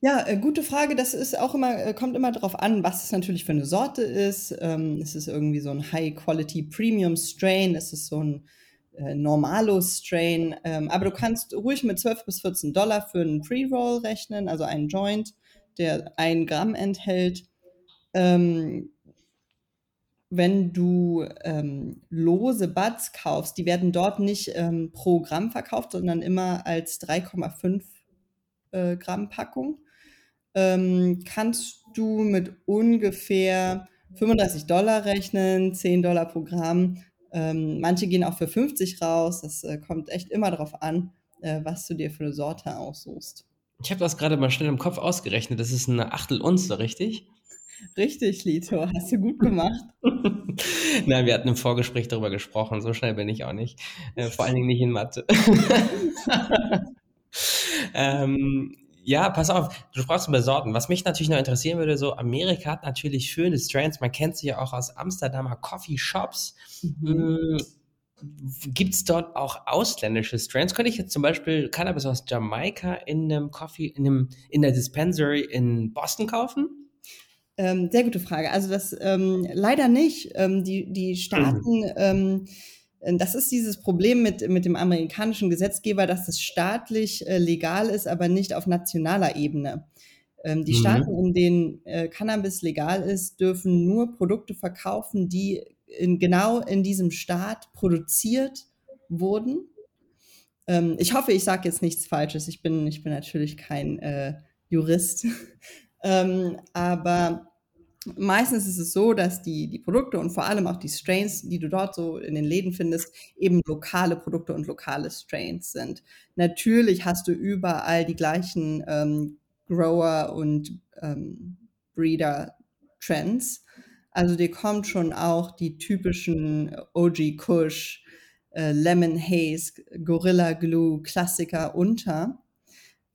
Speaker 4: Ja, äh, gute Frage. Das ist auch immer, äh, kommt immer darauf an, was es natürlich für eine Sorte ist. Ähm, ist es irgendwie so ein High-Quality Premium Strain? Ist es so ein äh, Normalo-Strain? Ähm, aber du kannst ruhig mit 12 bis 14 Dollar für einen Pre-Roll rechnen, also einen Joint, der ein Gramm enthält. Ähm, wenn du ähm, lose Buds kaufst, die werden dort nicht ähm, pro Gramm verkauft, sondern immer als 3,5 äh, Gramm Packung, ähm, kannst du mit ungefähr 35 Dollar rechnen, 10 Dollar pro Gramm. Ähm, manche gehen auch für 50 raus. Das äh, kommt echt immer darauf an, äh, was du dir für eine Sorte aussuchst.
Speaker 3: Ich habe das gerade mal schnell im Kopf ausgerechnet. Das ist eine Achtel Unze, richtig?
Speaker 4: Richtig, Lito, hast du gut gemacht.
Speaker 3: Nein, wir hatten im Vorgespräch darüber gesprochen, so schnell bin ich auch nicht. Äh, vor allen Dingen nicht in Mathe. ähm, ja, pass auf, du sprachst über Sorten. Was mich natürlich noch interessieren würde, so Amerika hat natürlich schöne Strands, man kennt sie ja auch aus Amsterdamer Coffee Shops. Mhm. Mm, gibt es dort auch ausländische Strains? Könnte ich jetzt zum Beispiel Cannabis aus Jamaika in einem Coffee, in, einem, in der Dispensary in Boston kaufen?
Speaker 4: Ähm, sehr gute Frage. Also das ähm, leider nicht. Ähm, die, die Staaten, mhm. das ist dieses Problem mit, mit dem amerikanischen Gesetzgeber, dass es staatlich äh, legal ist, aber nicht auf nationaler Ebene. Ähm, die mhm. Staaten, in denen äh, Cannabis legal ist, dürfen nur Produkte verkaufen, die in, genau in diesem Staat produziert wurden. Ähm, ich hoffe, ich sage jetzt nichts Falsches. Ich bin, ich bin natürlich kein äh, Jurist. Ähm, aber meistens ist es so, dass die, die Produkte und vor allem auch die Strains, die du dort so in den Läden findest, eben lokale Produkte und lokale Strains sind. Natürlich hast du überall die gleichen ähm, Grower und ähm, Breeder Trends. Also dir kommt schon auch die typischen OG Kush, äh, Lemon Haze, Gorilla Glue Klassiker unter.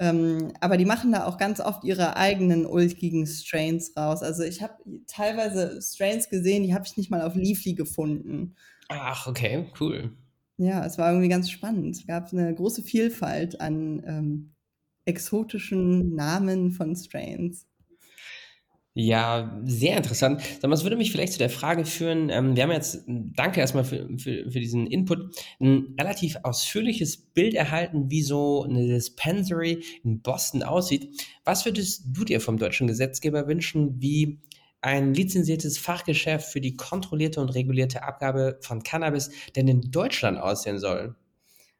Speaker 4: Ähm, aber die machen da auch ganz oft ihre eigenen ulkigen Strains raus. Also ich habe teilweise Strains gesehen, die habe ich nicht mal auf Leafly gefunden.
Speaker 3: Ach, okay, cool.
Speaker 4: Ja, es war irgendwie ganz spannend. Es gab eine große Vielfalt an ähm, exotischen Namen von Strains.
Speaker 3: Ja, sehr interessant. Sag mal, das würde mich vielleicht zu der Frage führen, ähm, wir haben jetzt, danke erstmal für, für, für diesen Input, ein relativ ausführliches Bild erhalten, wie so eine Dispensary in Boston aussieht. Was würdest du dir vom deutschen Gesetzgeber wünschen, wie ein lizenziertes Fachgeschäft für die kontrollierte und regulierte Abgabe von Cannabis denn in Deutschland aussehen soll?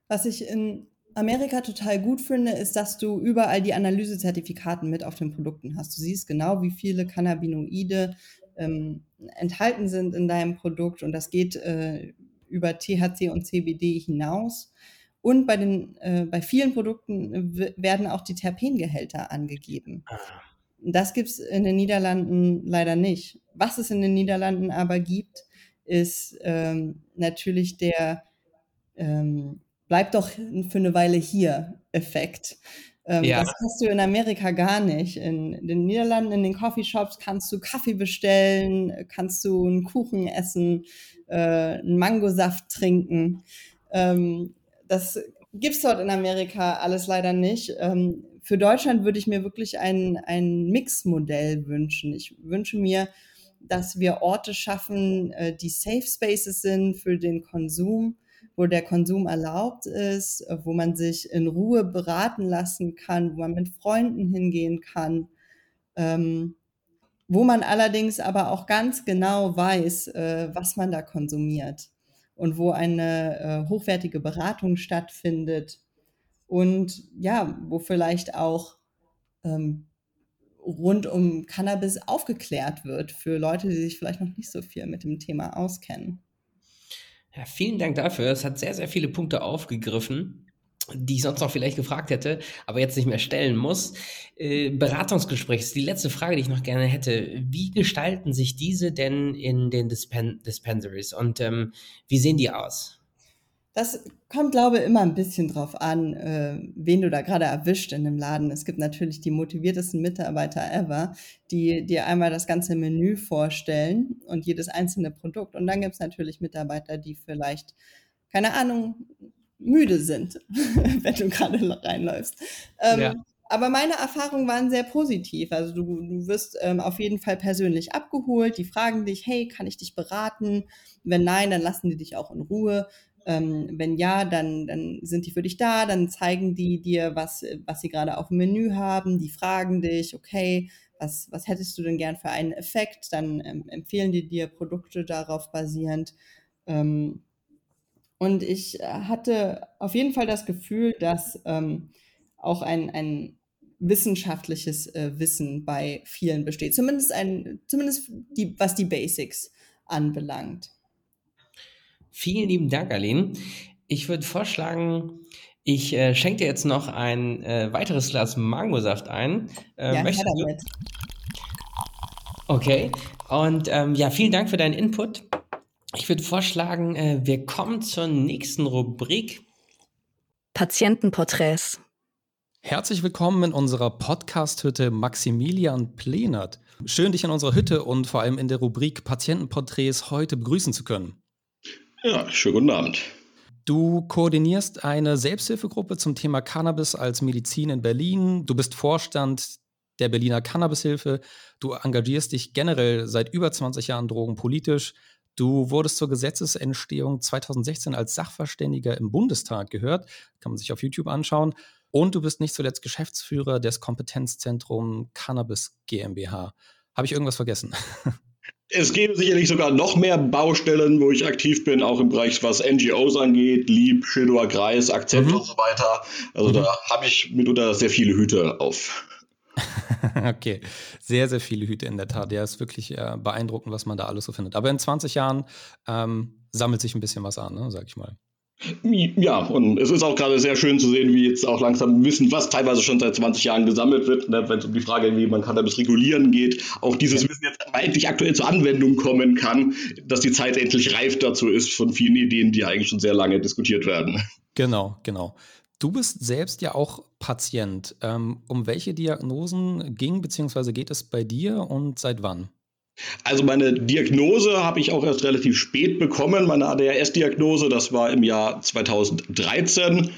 Speaker 4: Was ich in Amerika total gut finde, ist, dass du überall die Analysezertifikaten mit auf den Produkten hast. Du siehst genau, wie viele Cannabinoide ähm, enthalten sind in deinem Produkt und das geht äh, über THC und CBD hinaus. Und bei, den, äh, bei vielen Produkten werden auch die Terpengehälter angegeben. Ah. Das gibt es in den Niederlanden leider nicht. Was es in den Niederlanden aber gibt, ist ähm, natürlich der ähm, bleib doch für eine Weile hier Effekt. Ähm, ja. Das hast du in Amerika gar nicht. In, in, den Niederlanden, in den Coffeeshops kannst du Kaffee bestellen, kannst du einen Kuchen essen, äh, einen Mangosaft trinken. Ähm, das gibt es dort in Amerika alles leider nicht. Ähm, für Deutschland würde ich mir wirklich ein, ein Mixmodell wünschen. Ich wünsche mir, dass wir Orte schaffen, äh, die Safe Spaces sind für den Konsum, wo der Konsum erlaubt ist, äh, wo man sich in Ruhe beraten lassen kann, wo man mit Freunden hingehen kann, ähm, wo man allerdings aber auch ganz genau weiß, äh, was man da konsumiert und wo eine äh, hochwertige Beratung stattfindet und ja, wo vielleicht auch ähm, rund um Cannabis aufgeklärt wird für Leute, die sich vielleicht noch nicht so viel mit dem Thema auskennen.
Speaker 3: Ja, vielen Dank dafür. Es hat sehr, sehr viele Punkte aufgegriffen, die ich sonst noch vielleicht gefragt hätte, aber jetzt nicht mehr stellen muss. Äh, Beratungsgespräch ist die letzte Frage, die ich noch gerne hätte. Wie gestalten sich diese denn in den Dispen Dispensaries und ähm, wie sehen die aus?
Speaker 4: Das kommt, glaube ich, immer ein bisschen drauf an, äh, wen du da gerade erwischt in dem Laden. Es gibt natürlich die motiviertesten Mitarbeiter ever, die dir einmal das ganze Menü vorstellen und jedes einzelne Produkt. Und dann gibt es natürlich Mitarbeiter, die vielleicht, keine Ahnung, müde sind, wenn du gerade reinläufst. Ähm, ja. Aber meine Erfahrungen waren sehr positiv. Also du, du wirst ähm, auf jeden Fall persönlich abgeholt. Die fragen dich, hey, kann ich dich beraten? Wenn nein, dann lassen die dich auch in Ruhe. Ähm, wenn ja, dann, dann sind die für dich da, dann zeigen die dir, was, was sie gerade auf dem Menü haben, die fragen dich, okay, was, was hättest du denn gern für einen Effekt? Dann ähm, empfehlen die dir Produkte darauf basierend. Ähm, und ich hatte auf jeden Fall das Gefühl, dass ähm, auch ein, ein wissenschaftliches äh, Wissen bei vielen besteht. Zumindest, ein, zumindest die, was die Basics anbelangt.
Speaker 3: Vielen lieben Dank, Aline. Ich würde vorschlagen, ich äh, schenke dir jetzt noch ein äh, weiteres Glas Mangosaft ein. Äh, ja, möchtest du? Okay. Und ähm, ja, vielen Dank für deinen Input. Ich würde vorschlagen, äh, wir kommen zur nächsten Rubrik.
Speaker 1: Patientenporträts.
Speaker 2: Herzlich willkommen in unserer Podcast-Hütte Maximilian Plenert. Schön, dich in unserer Hütte und vor allem in der Rubrik Patientenporträts heute begrüßen zu können.
Speaker 5: Ja, schönen guten Abend.
Speaker 2: Du koordinierst eine Selbsthilfegruppe zum Thema Cannabis als Medizin in Berlin. Du bist Vorstand der Berliner Cannabishilfe. Du engagierst dich generell seit über 20 Jahren drogenpolitisch. Du wurdest zur Gesetzesentstehung 2016 als Sachverständiger im Bundestag gehört. Kann man sich auf YouTube anschauen. Und du bist nicht zuletzt Geschäftsführer des Kompetenzzentrums Cannabis GmbH. Habe ich irgendwas vergessen?
Speaker 5: Es gäbe sicherlich sogar noch mehr Baustellen, wo ich aktiv bin, auch im Bereich, was NGOs angeht, Lieb, Schildower Kreis, Akzept mhm. und so weiter. Also mhm. da habe ich mitunter sehr viele Hüte auf.
Speaker 2: okay, sehr, sehr viele Hüte in der Tat. Ja, ist wirklich äh, beeindruckend, was man da alles so findet. Aber in 20 Jahren ähm, sammelt sich ein bisschen was an, ne, sag ich mal.
Speaker 5: Ja, und es ist auch gerade sehr schön zu sehen, wie jetzt auch langsam wissen, was teilweise schon seit 20 Jahren gesammelt wird, ne, wenn es um die Frage, wie man Cannabis regulieren geht, auch dieses Wissen jetzt endlich aktuell zur Anwendung kommen kann, dass die Zeit endlich reif dazu ist von vielen Ideen, die eigentlich schon sehr lange diskutiert werden.
Speaker 2: Genau, genau. Du bist selbst ja auch Patient. Ähm, um welche Diagnosen ging bzw. geht es bei dir und seit wann?
Speaker 5: Also meine Diagnose habe ich auch erst relativ spät bekommen, meine ADHS-Diagnose, das war im Jahr 2013.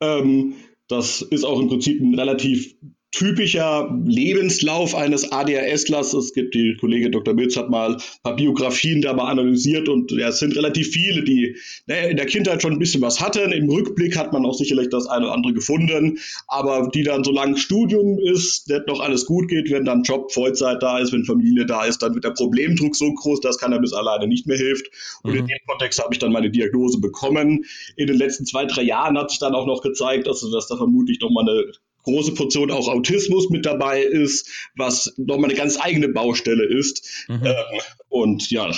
Speaker 5: Ähm, das ist auch im Prinzip ein relativ typischer Lebenslauf eines ADHSlers. Es gibt die Kollegin Dr. Milz hat mal ein paar Biografien da mal analysiert und ja, es sind relativ viele, die naja, in der Kindheit schon ein bisschen was hatten. Im Rückblick hat man auch sicherlich das eine oder andere gefunden, aber die dann, solange Studium ist, nicht noch alles gut geht, wenn dann Job, Vollzeit da ist, wenn Familie da ist, dann wird der Problemdruck so groß, dass Cannabis alleine nicht mehr hilft. Und mhm. in dem Kontext habe ich dann meine Diagnose bekommen. In den letzten zwei, drei Jahren hat sich dann auch noch gezeigt, dass, dass da vermutlich noch mal eine große Portion auch Autismus mit dabei ist, was nochmal eine ganz eigene Baustelle ist. Mhm. Ähm, und ja,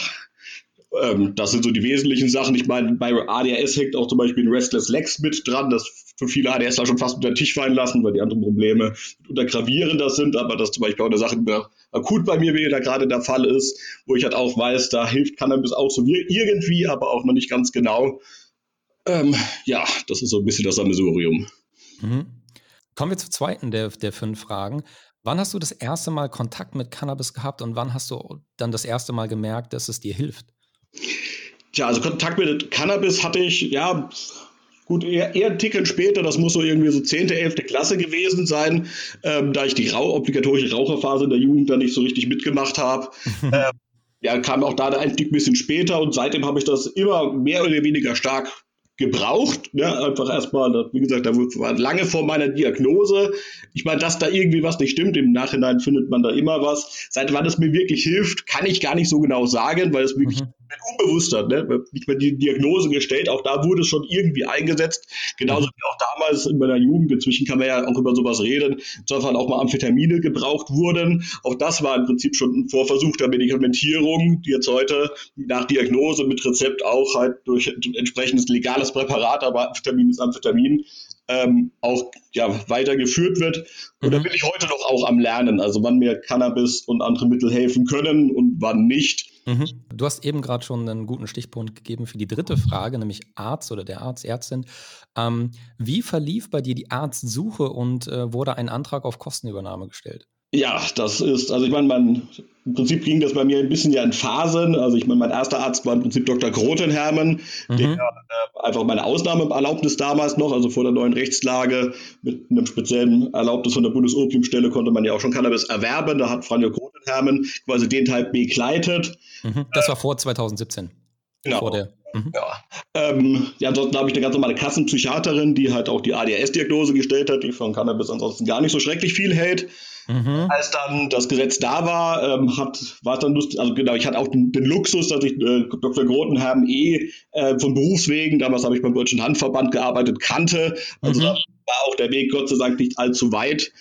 Speaker 5: ähm, das sind so die wesentlichen Sachen. Ich meine, bei ADHS hängt auch zum Beispiel ein Restless Legs mit dran, das für viele ADSler schon fast unter den Tisch fallen lassen, weil die anderen Probleme unter gravierender sind, aber das zum Beispiel auch eine Sache, die akut bei mir wieder gerade der Fall ist, wo ich halt auch weiß, da hilft Cannabis auch so irgendwie, aber auch noch nicht ganz genau. Ähm, ja, das ist so ein bisschen das Sammelsurium.
Speaker 2: Mhm. Kommen wir zur zweiten der, der fünf Fragen. Wann hast du das erste Mal Kontakt mit Cannabis gehabt und wann hast du dann das erste Mal gemerkt, dass es dir hilft?
Speaker 5: Tja, also Kontakt mit Cannabis hatte ich, ja, gut, eher, eher einen Ticken später, das muss so irgendwie so 10., 11. Klasse gewesen sein, ähm, da ich die Rauch obligatorische Raucherphase in der Jugend dann nicht so richtig mitgemacht habe. ähm, ja, kam auch da der Einstieg ein bisschen später und seitdem habe ich das immer mehr oder weniger stark gebraucht. Ne? Einfach erstmal, wie gesagt, da war lange vor meiner Diagnose. Ich meine, dass da irgendwie was nicht stimmt, im Nachhinein findet man da immer was. Seit wann es mir wirklich hilft, kann ich gar nicht so genau sagen, weil es wirklich mhm unbewusst hat, ne? nicht mehr die Diagnose gestellt, auch da wurde es schon irgendwie eingesetzt, genauso wie auch damals in meiner Jugend, inzwischen kann man ja auch über sowas reden, dass auch mal Amphetamine gebraucht wurden, auch das war im Prinzip schon ein Vorversuch der Medikamentierung, die jetzt heute nach Diagnose mit Rezept auch halt durch entsprechendes legales Präparat, aber Amphetamin ist Amphetamin, ähm, auch ja, weitergeführt wird. Und mhm. da bin ich heute noch auch am Lernen, also wann mir Cannabis und andere Mittel helfen können und wann nicht.
Speaker 2: Mhm. Du hast eben gerade schon einen guten Stichpunkt gegeben für die dritte Frage, nämlich Arzt oder der Arzt, Ärztin. Ähm, wie verlief bei dir die Arztsuche und äh, wurde ein Antrag auf Kostenübernahme gestellt?
Speaker 5: Ja, das ist, also ich meine, mein, im Prinzip ging das bei mir ein bisschen ja in Phasen. Also ich meine, mein erster Arzt war im Prinzip Dr. Grotenhermen, mhm. der äh, einfach meine Ausnahmeerlaubnis damals noch, also vor der neuen Rechtslage, mit einem speziellen Erlaubnis von der Bundesopiumstelle konnte man ja auch schon Cannabis erwerben. Da hat Franjo Grotenhermen quasi den Teil begleitet.
Speaker 2: Mhm. Das war vor 2017.
Speaker 5: Genau. Vor der Mhm. Ja. Ähm, ja, ansonsten habe ich eine ganz normale Kassenpsychiaterin, die halt auch die ADHS-Diagnose gestellt hat, die von Cannabis ansonsten gar nicht so schrecklich viel hält. Mhm. Als dann das Gesetz da war, ähm, hat, war es dann lustig, also genau, ich hatte auch den, den Luxus, dass ich äh, Dr. Grotenherm eh äh, von Berufswegen, damals habe ich beim Deutschen Handverband gearbeitet, kannte. Also mhm. da war auch der Weg Gott sei Dank nicht allzu weit,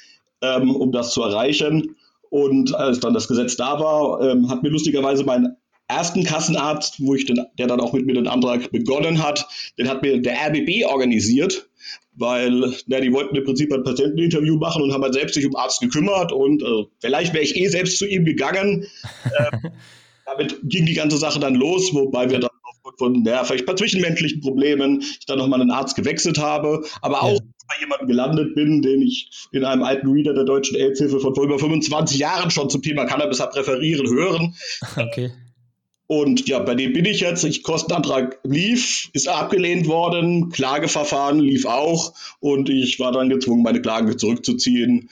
Speaker 5: ähm, um das zu erreichen. Und als dann das Gesetz da war, ähm, hat mir lustigerweise mein ersten Kassenarzt, wo ich den, der dann auch mit mir den Antrag begonnen hat, den hat mir der RBB organisiert, weil na, die wollten im Prinzip ein Patienteninterview machen und haben halt selbst sich um Arzt gekümmert und äh, vielleicht wäre ich eh selbst zu ihm gegangen. äh, damit ging die ganze Sache dann los, wobei wir dann von ja, vielleicht paar zwischenmenschlichen Problemen ich dann nochmal einen Arzt gewechselt habe, aber auch ja. bei jemandem gelandet bin, den ich in einem alten Reader der deutschen AIDS-Hilfe von vor über 25 Jahren schon zum Thema Cannabis habe referieren hören. Okay Und ja, bei dem bin ich jetzt. Ich Kostenantrag lief, ist abgelehnt worden, Klageverfahren lief auch und ich war dann gezwungen, meine Klage zurückzuziehen,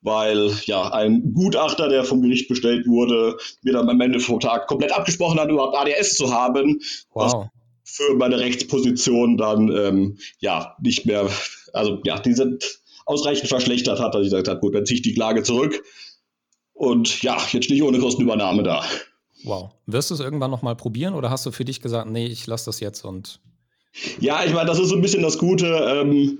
Speaker 5: weil ja ein Gutachter, der vom Gericht bestellt wurde, mir dann am Ende vom Tag komplett abgesprochen hat, überhaupt ADS zu haben. Wow. für meine Rechtsposition dann ähm, ja nicht mehr, also ja, die sind ausreichend verschlechtert hat, dass ich gesagt habe, gut, dann ziehe ich die Klage zurück. Und ja, jetzt stehe ich ohne Kostenübernahme da.
Speaker 2: Wow. Wirst du es irgendwann nochmal probieren oder hast du für dich gesagt, nee, ich lasse das jetzt und.
Speaker 5: Ja, ich meine, das ist so ein bisschen das Gute. Ähm,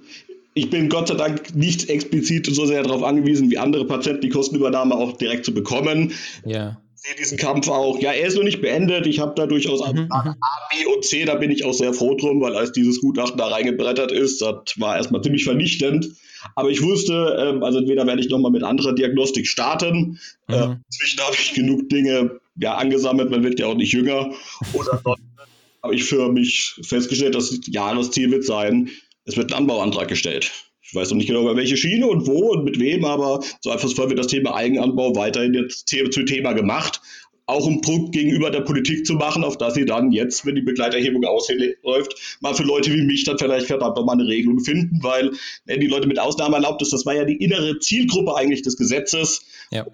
Speaker 5: ich bin Gott sei Dank nicht explizit so sehr darauf angewiesen, wie andere Patienten die Kostenübernahme auch direkt zu bekommen.
Speaker 2: Ja.
Speaker 5: Ich sehe diesen Kampf auch. Ja, er ist noch nicht beendet. Ich habe da durchaus mhm, A, B und C, da bin ich auch sehr froh drum, weil als dieses Gutachten da reingebrettert ist, das war erstmal ziemlich vernichtend. Aber ich wusste, ähm, also entweder werde ich nochmal mit anderer Diagnostik starten. Mhm. Äh, inzwischen habe ich genug Dinge ja, angesammelt, man wird ja auch nicht jünger. Oder habe ich für mich festgestellt, dass das Jahresziel wird sein, es wird ein Anbauantrag gestellt. Ich weiß noch nicht genau, über welche Schiene und wo und mit wem, aber so einfach wird das Thema Eigenanbau weiterhin jetzt zu Thema gemacht. Auch um Druck gegenüber der Politik zu machen, auf dass sie dann jetzt, wenn die Begleiterhebung ausläuft, mal für Leute wie mich dann vielleicht verdammt nochmal eine Regelung finden, weil ne, die Leute mit Ausnahme erlaubt ist, das war ja die innere Zielgruppe eigentlich des Gesetzes. Ja.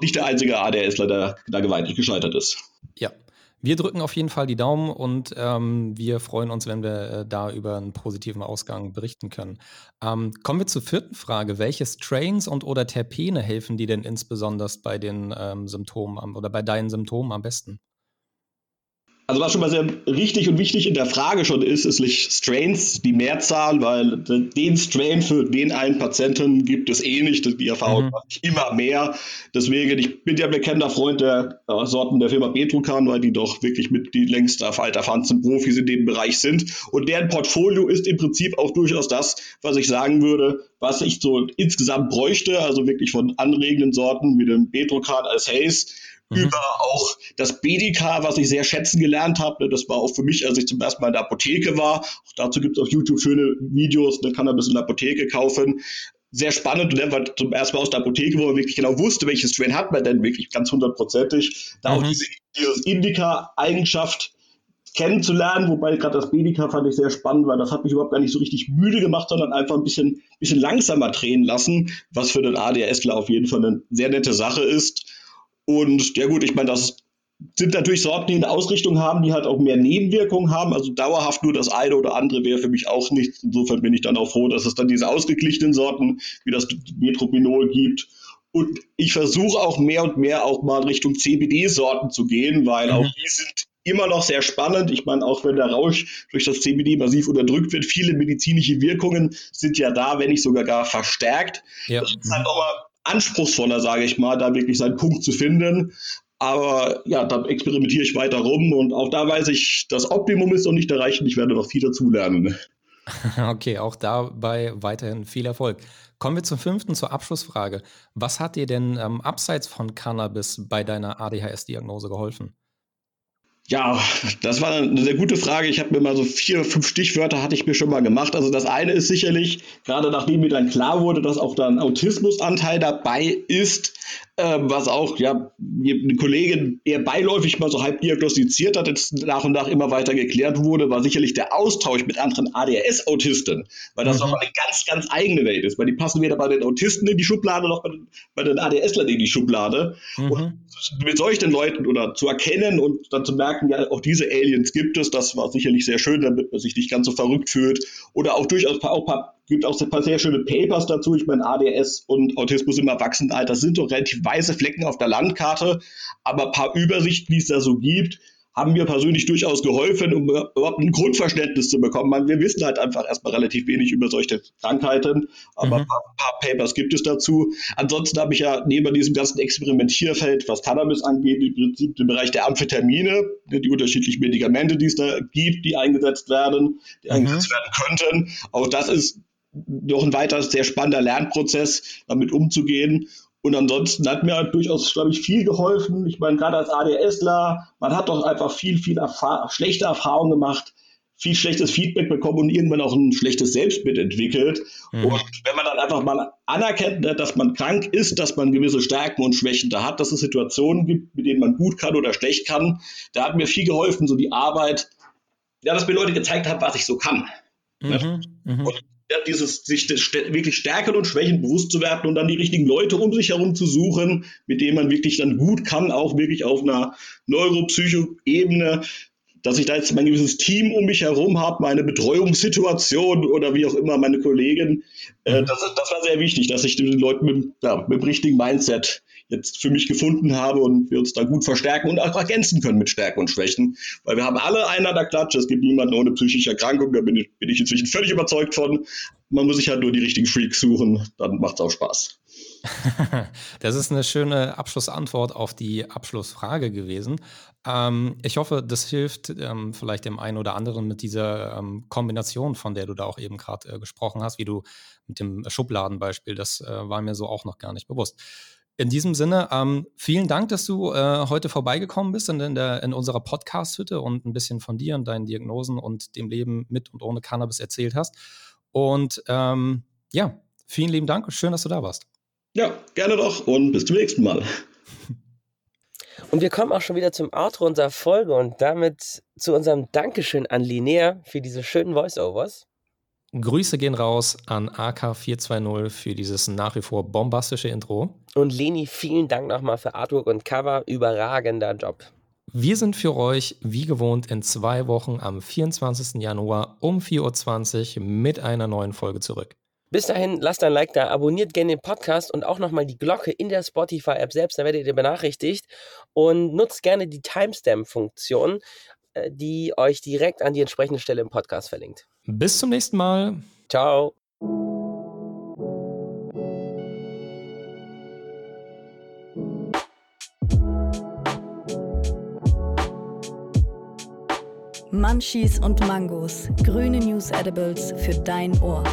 Speaker 5: Nicht der einzige ADSler, der da gewaltig gescheitert ist.
Speaker 2: Ja, wir drücken auf jeden Fall die Daumen und ähm, wir freuen uns, wenn wir äh, da über einen positiven Ausgang berichten können. Ähm, kommen wir zur vierten Frage. Welche Strains und oder Terpene helfen dir denn insbesondere bei den ähm, Symptomen am, oder bei deinen Symptomen am besten?
Speaker 5: Also was schon mal sehr richtig und wichtig in der Frage schon ist, ist nicht Strains, die Mehrzahl, weil den Strain für den einen Patienten gibt es eh nicht. Die Erfahrung mhm. mache ich immer mehr. Deswegen, ich bin ja bekannter Freund der äh, Sorten der Firma Petrukan, weil die doch wirklich mit die längst erfahrensten Profis in dem Bereich sind. Und deren Portfolio ist im Prinzip auch durchaus das, was ich sagen würde, was ich so insgesamt bräuchte, also wirklich von anregenden Sorten wie dem Petrukan als Haze mhm. über auch das BDK, was ich sehr schätzen gelernt habe. Das war auch für mich, als ich zum ersten Mal in der Apotheke war. Auch dazu gibt es auf YouTube schöne Videos, da kann man ein bisschen in der Apotheke kaufen. Sehr spannend, ne, weil zum ersten Mal aus der Apotheke, wo man wirklich genau wusste, welches Strain hat man denn wirklich ganz hundertprozentig. Da mhm. auch diese, diese Indica-Eigenschaft kennenzulernen, wobei gerade das BDK fand ich sehr spannend, weil das hat mich überhaupt gar nicht so richtig müde gemacht, sondern einfach ein bisschen, bisschen langsamer drehen lassen, was für den ADSler auf jeden Fall eine sehr nette Sache ist. Und ja gut, ich meine, das sind natürlich Sorten, die eine Ausrichtung haben, die halt auch mehr Nebenwirkungen haben. Also dauerhaft nur das eine oder andere wäre für mich auch nichts. Insofern bin ich dann auch froh, dass es dann diese ausgeglichenen Sorten wie das Metropinol gibt. Und ich versuche auch mehr und mehr auch mal Richtung CBD-Sorten zu gehen, weil mhm. auch die sind immer noch sehr spannend. Ich meine, auch wenn der Rausch durch das CBD massiv unterdrückt wird, viele medizinische Wirkungen sind ja da, wenn nicht sogar gar verstärkt. Ja. Das ist halt auch mal anspruchsvoller, sage ich mal, da wirklich seinen Punkt zu finden. Aber ja, da experimentiere ich weiter rum und auch da weiß ich, das Optimum ist noch nicht erreicht und ich werde noch viel dazulernen.
Speaker 2: Okay, auch dabei weiterhin viel Erfolg. Kommen wir zum fünften, zur Abschlussfrage. Was hat dir denn ähm, abseits von Cannabis bei deiner ADHS-Diagnose geholfen?
Speaker 5: Ja, das war eine sehr gute Frage. Ich habe mir mal so vier, fünf Stichwörter hatte ich mir schon mal gemacht. Also das eine ist sicherlich, gerade nachdem mir dann klar wurde, dass auch da ein Autismusanteil dabei ist, äh, was auch ja eine Kollegin eher beiläufig mal so halb diagnostiziert hat, jetzt nach und nach immer weiter geklärt wurde, war sicherlich der Austausch mit anderen ADHS-Autisten, weil das mhm. nochmal eine ganz, ganz eigene Welt ist, weil die passen weder bei den Autisten in die Schublade noch bei den, bei den ADS-Lern in die Schublade. Mhm. Und mit solchen Leuten oder zu erkennen und dann zu merken, ja, auch diese Aliens gibt es, das war sicherlich sehr schön, damit man sich nicht ganz so verrückt fühlt. Oder auch durchaus auch paar gibt auch ein paar sehr schöne Papers dazu. Ich meine, ADS und Autismus im Erwachsenenalter sind doch relativ weiße Flecken auf der Landkarte, aber ein paar Übersichten, die es da so gibt, haben mir persönlich durchaus geholfen, um überhaupt ein Grundverständnis zu bekommen. Wir wissen halt einfach erstmal relativ wenig über solche Krankheiten, aber mhm. ein paar, paar, Papers gibt es dazu. Ansonsten habe ich ja neben diesem ganzen Experimentierfeld, was Cannabis angeht, im Prinzip den Bereich der Amphetamine, die unterschiedlichen Medikamente, die es da gibt, die eingesetzt werden, die mhm. eingesetzt werden könnten. Auch das ist noch ein weiterer sehr spannender Lernprozess, damit umzugehen. Und ansonsten hat mir halt durchaus, glaube ich, viel geholfen. Ich meine, gerade als ADSler, man hat doch einfach viel, viel Erfahr schlechte Erfahrungen gemacht, viel schlechtes Feedback bekommen und irgendwann auch ein schlechtes Selbstbild entwickelt. Mhm. Und wenn man dann einfach mal anerkennt, ne, dass man krank ist, dass man gewisse Stärken und Schwächen da hat, dass es Situationen gibt, mit denen man gut kann oder schlecht kann, da hat mir viel geholfen, so die Arbeit, ja, dass mir Leute gezeigt hat, was ich so kann. Ne? Mhm. Mhm. Und dieses sich wirklich Stärken und Schwächen bewusst zu werden und dann die richtigen Leute um sich herum zu suchen, mit denen man wirklich dann gut kann, auch wirklich auf einer Neuropsycho-Ebene, dass ich da jetzt mein gewisses Team um mich herum habe, meine Betreuungssituation oder wie auch immer, meine Kollegen. Äh, mhm. das, das, war sehr wichtig, dass ich den Leuten mit, ja, mit dem richtigen Mindset jetzt für mich gefunden habe und wir uns da gut verstärken und auch ergänzen können mit Stärken und Schwächen. Weil wir haben alle einen an der Klatsche. Es gibt niemanden ohne psychische Erkrankung. Da bin ich, bin ich inzwischen völlig überzeugt von. Man muss sich halt nur die richtigen Freaks suchen. Dann macht es auch Spaß.
Speaker 2: das ist eine schöne Abschlussantwort auf die Abschlussfrage gewesen. Ähm, ich hoffe, das hilft ähm, vielleicht dem einen oder anderen mit dieser ähm, Kombination, von der du da auch eben gerade äh, gesprochen hast, wie du mit dem Schubladenbeispiel, das äh, war mir so auch noch gar nicht bewusst. In diesem Sinne, ähm, vielen Dank, dass du äh, heute vorbeigekommen bist in, in, der, in unserer Podcast-Hütte und ein bisschen von dir und deinen Diagnosen und dem Leben mit und ohne Cannabis erzählt hast. Und ähm, ja, vielen lieben Dank und schön, dass du da warst.
Speaker 5: Ja, gerne doch und bis zum nächsten Mal.
Speaker 3: Und wir kommen auch schon wieder zum Outro unserer Folge und damit zu unserem Dankeschön an Linnea für diese schönen Voiceovers.
Speaker 2: Grüße gehen raus an AK420 für dieses nach wie vor bombastische Intro.
Speaker 3: Und Leni, vielen Dank nochmal für Artwork und Cover. Überragender Job.
Speaker 2: Wir sind für euch wie gewohnt in zwei Wochen am 24. Januar um 4.20 Uhr mit einer neuen Folge zurück.
Speaker 3: Bis dahin, lasst ein Like da, abonniert gerne den Podcast und auch nochmal die Glocke in der Spotify-App selbst, da werdet ihr benachrichtigt. Und nutzt gerne die Timestamp-Funktion, äh, die euch direkt an die entsprechende Stelle im Podcast verlinkt.
Speaker 2: Bis zum nächsten Mal.
Speaker 3: Ciao.
Speaker 1: Munchies und Mangos, grüne News Edibles für dein Ohr.